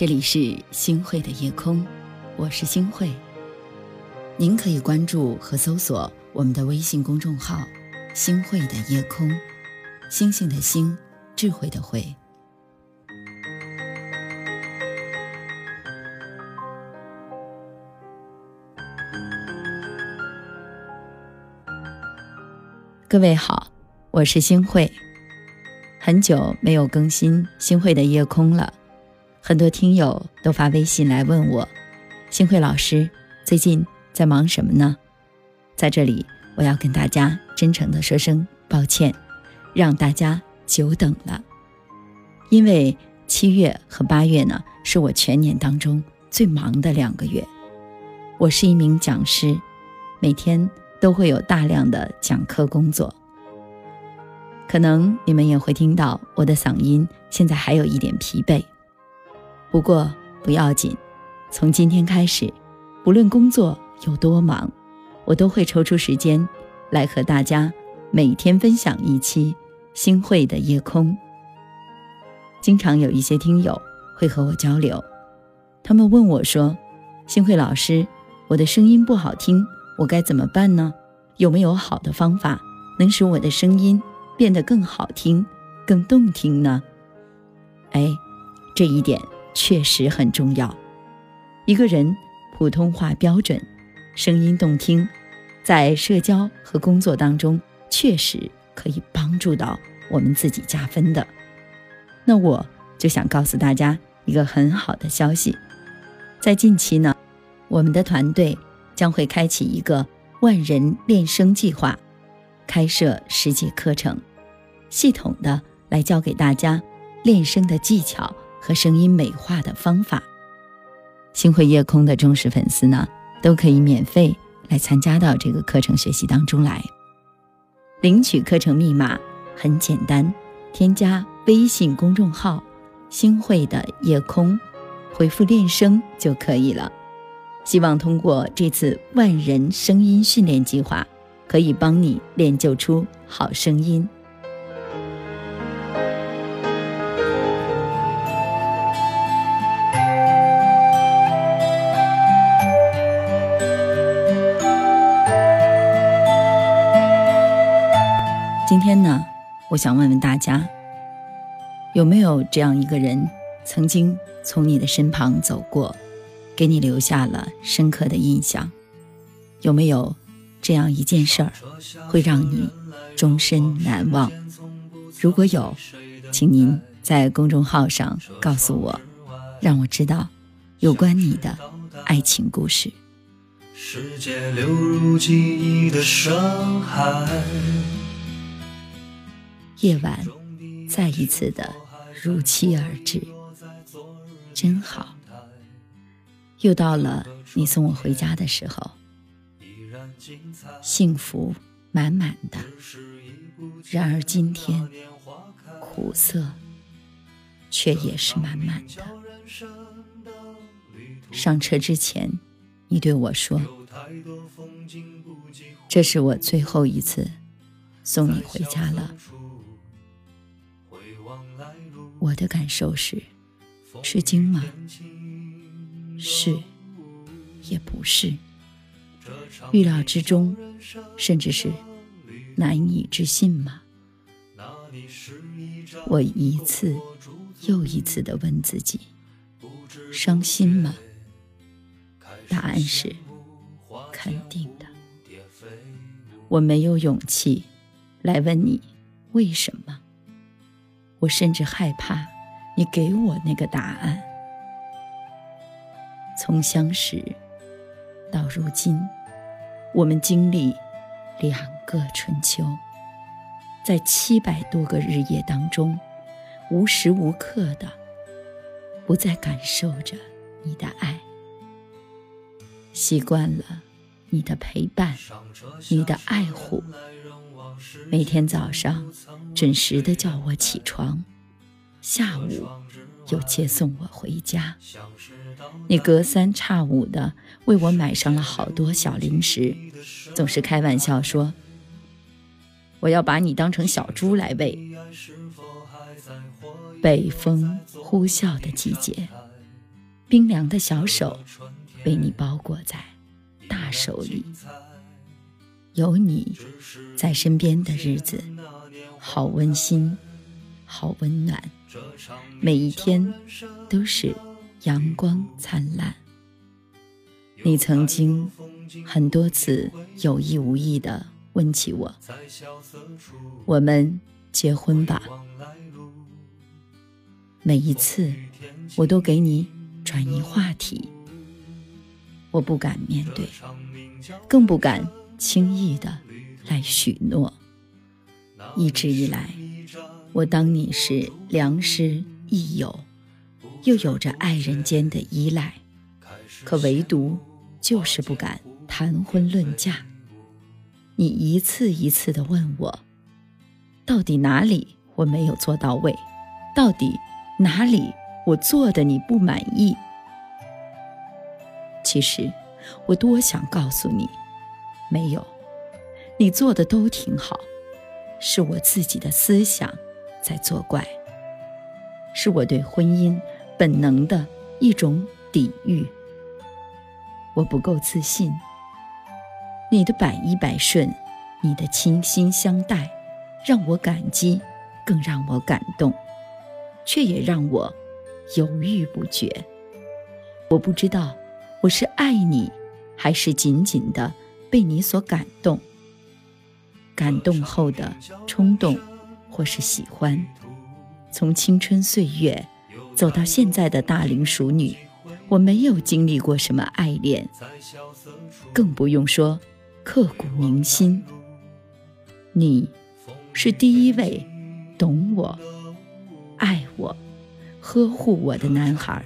这里是星汇的夜空，我是星汇。您可以关注和搜索我们的微信公众号“星汇的夜空”，星星的星，智慧的慧。各位好，我是星慧。很久没有更新星汇的夜空了。很多听友都发微信来问我，星慧老师最近在忙什么呢？在这里，我要跟大家真诚的说声抱歉，让大家久等了。因为七月和八月呢，是我全年当中最忙的两个月。我是一名讲师，每天都会有大量的讲课工作。可能你们也会听到我的嗓音现在还有一点疲惫。不过不要紧，从今天开始，不论工作有多忙，我都会抽出时间来和大家每天分享一期星汇的夜空。经常有一些听友会和我交流，他们问我说：“星慧老师，我的声音不好听，我该怎么办呢？有没有好的方法能使我的声音变得更好听、更动听呢？”哎，这一点。确实很重要。一个人普通话标准，声音动听，在社交和工作当中，确实可以帮助到我们自己加分的。那我就想告诉大家一个很好的消息，在近期呢，我们的团队将会开启一个万人练声计划，开设十节课程，系统的来教给大家练声的技巧。和声音美化的方法，星汇夜空的忠实粉丝呢，都可以免费来参加到这个课程学习当中来。领取课程密码很简单，添加微信公众号“星汇的夜空”，回复“练声”就可以了。希望通过这次万人声音训练计划，可以帮你练就出好声音。我想问问大家，有没有这样一个人，曾经从你的身旁走过，给你留下了深刻的印象？有没有这样一件事儿，会让你终身难忘？如果有，请您在公众号上告诉我，让我知道有关你的爱情故事。世界流入记忆的深海。夜晚再一次的如期而至，真好。又到了你送我回家的时候，幸福满满的。然而今天苦涩却也是满满的。上车之前，你对我说：“这是我最后一次送你回家了。”我的感受是，吃惊吗？是，也不是。预料之中，甚至是难以置信吗？我一次又一次的问自己：伤心吗？答案是肯定的。我没有勇气来问你为什么。我甚至害怕你给我那个答案。从相识到如今，我们经历两个春秋，在七百多个日夜当中，无时无刻的不再感受着你的爱，习惯了你的陪伴，你的爱护。每天早上准时的叫我起床，下午又接送我回家。你隔三差五的为我买上了好多小零食，总是开玩笑说：“我要把你当成小猪来喂。”北风呼啸的季节，冰凉的小手被你包裹在大手里。有你在身边的日子，好温馨，好温暖，每一天都是阳光灿烂。你曾经很多次有意无意地问起我：“我们结婚吧。”每一次，我都给你转移话题。我不敢面对，更不敢轻易的来许诺。一直以来，我当你是良师益友，又有着爱人间的依赖，可唯独就是不敢谈婚论嫁。你一次一次的问我，到底哪里我没有做到位？到底？哪里我做的你不满意？其实我多想告诉你，没有，你做的都挺好，是我自己的思想在作怪，是我对婚姻本能的一种抵御。我不够自信，你的百依百顺，你的倾心相待，让我感激，更让我感动。却也让我犹豫不决。我不知道我是爱你，还是紧紧的被你所感动。感动后的冲动，或是喜欢。从青春岁月走到现在的大龄熟女，我没有经历过什么爱恋，更不用说刻骨铭心。你，是第一位懂我。爱我、呵护我的男孩，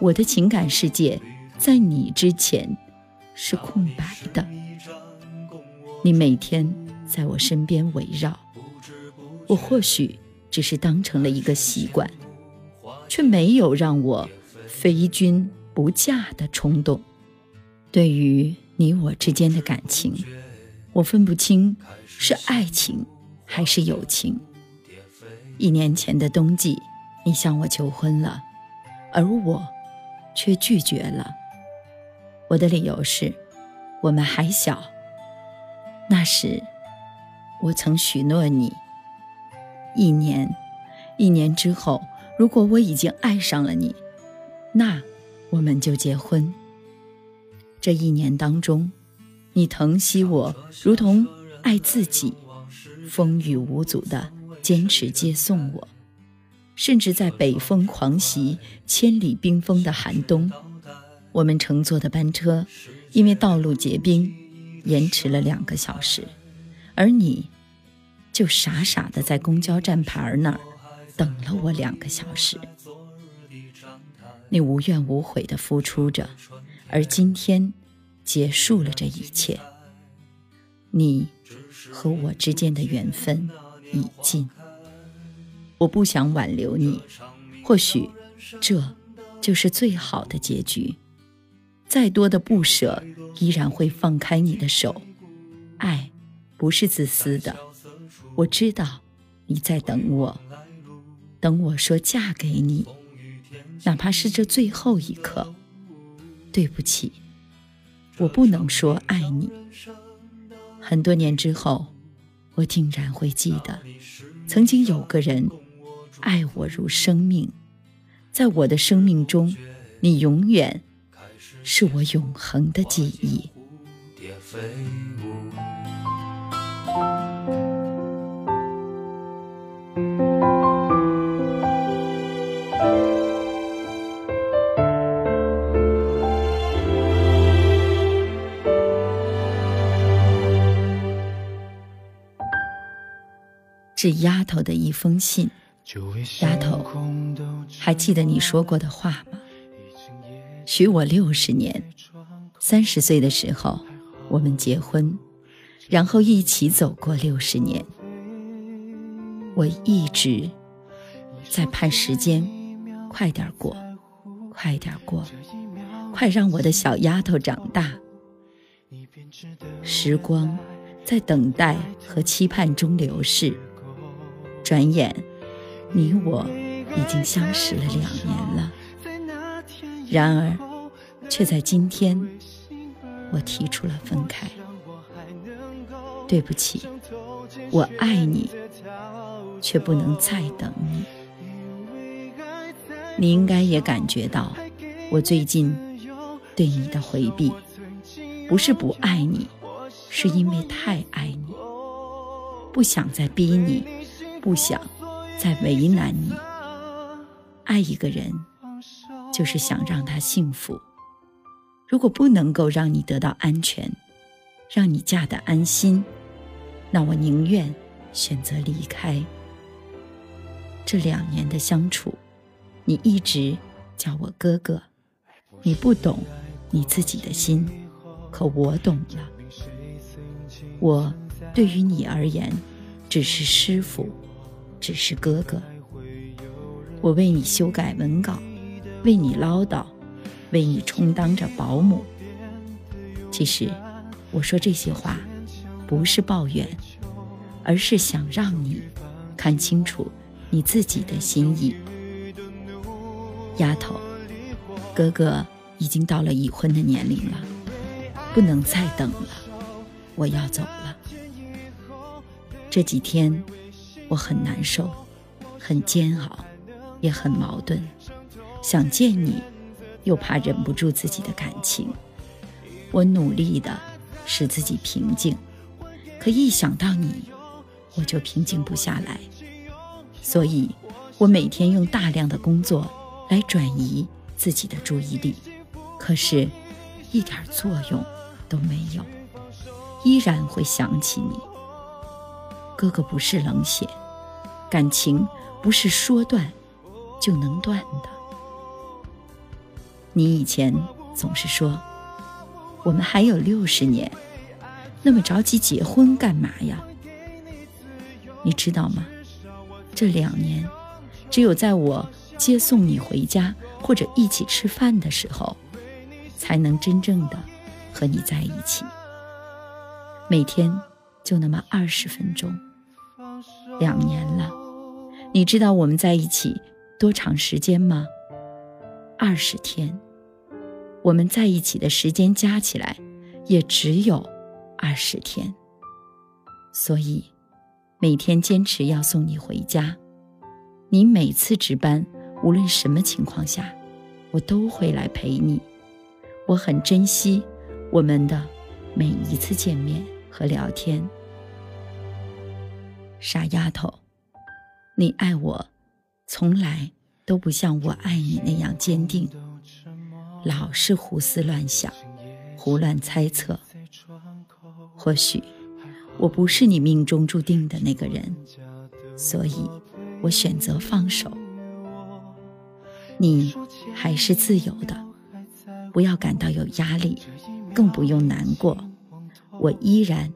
我的情感世界在你之前是空白的。你每天在我身边围绕，我或许只是当成了一个习惯，却没有让我非君不嫁的冲动。对于你我之间的感情，我分不清是爱情还是友情。一年前的冬季，你向我求婚了，而我却拒绝了。我的理由是，我们还小。那时，我曾许诺你，一年，一年之后，如果我已经爱上了你，那我们就结婚。这一年当中，你疼惜我，如同爱自己，风雨无阻的。坚持接送我，甚至在北风狂袭、千里冰封的寒冬，我们乘坐的班车因为道路结冰，延迟了两个小时，而你，就傻傻的在公交站牌那儿等了我两个小时。你无怨无悔的付出着，而今天结束了这一切。你和我之间的缘分。已尽，我不想挽留你，或许这就是最好的结局。再多的不舍，依然会放开你的手。爱不是自私的，我知道你在等我，等我说嫁给你，哪怕是这最后一刻。对不起，我不能说爱你。很多年之后。我竟然会记得，曾经有个人爱我如生命，在我的生命中，你永远是我永恒的记忆。是丫头的一封信。丫头，还记得你说过的话吗？许我六十年，三十岁的时候我们结婚，然后一起走过六十年。我一直在盼时间快点过，快点过，快让我的小丫头长大。时光在等待和期盼中流逝。转眼，你我已经相识了两年了。然而，却在今天，我提出了分开。对不起，我爱你，却不能再等你。你应该也感觉到，我最近对你的回避，不是不爱你，是因为太爱你，不想再逼你，不想再为难你。爱一个人。就是想让他幸福。如果不能够让你得到安全，让你嫁得安心，那我宁愿选择离开。这两年的相处，你一直叫我哥哥，你不懂你自己的心，可我懂了。我对于你而言，只是师傅，只是哥哥。我为你修改文稿。为你唠叨，为你充当着保姆。其实，我说这些话，不是抱怨，而是想让你看清楚你自己的心意。丫头，哥哥已经到了已婚的年龄了，不能再等了，我要走了。这几天，我很难受，很煎熬，也很矛盾。想见你，又怕忍不住自己的感情。我努力的使自己平静，可一想到你，我就平静不下来。所以，我每天用大量的工作来转移自己的注意力，可是，一点作用都没有，依然会想起你。哥哥不是冷血，感情不是说断就能断的。你以前总是说，我们还有六十年，那么着急结婚干嘛呀？你知道吗？这两年，只有在我接送你回家或者一起吃饭的时候，才能真正的和你在一起。每天就那么二十分钟。两年了，你知道我们在一起多长时间吗？二十天，我们在一起的时间加起来，也只有二十天。所以，每天坚持要送你回家。你每次值班，无论什么情况下，我都会来陪你。我很珍惜我们的每一次见面和聊天。傻丫头，你爱我，从来。都不像我爱你那样坚定，老是胡思乱想、胡乱猜测。或许我不是你命中注定的那个人，所以我选择放手。你还是自由的，不要感到有压力，更不用难过。我依然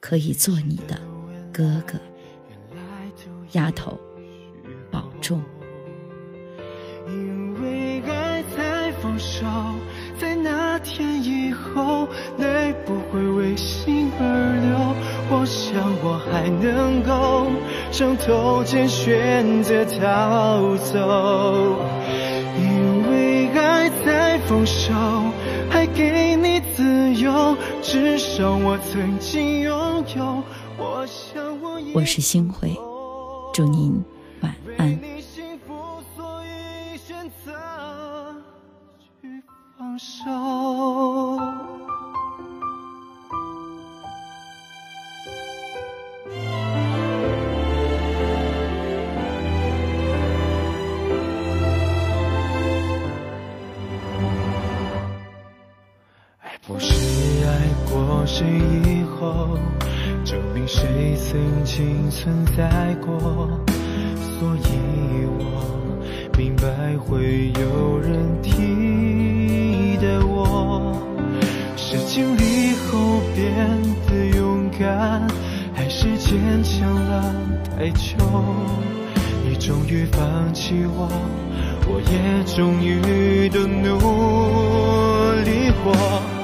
可以做你的哥哥，丫头，保重。手，在那天以后，泪不会为心而流。我想我还能够伤透前选择逃走，因为爱在放手，还给你自由，至少我曾经拥有。我想我我是星辉，祝您晚安。谁以后证明谁曾经存在过？所以我明白会有人替的我。是经历后变得勇敢，还是坚强了太久？你终于放弃我，我也终于都努力过。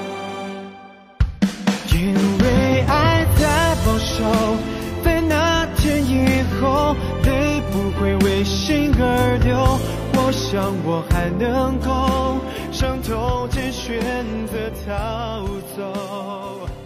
想我还能够伤透前选择逃走。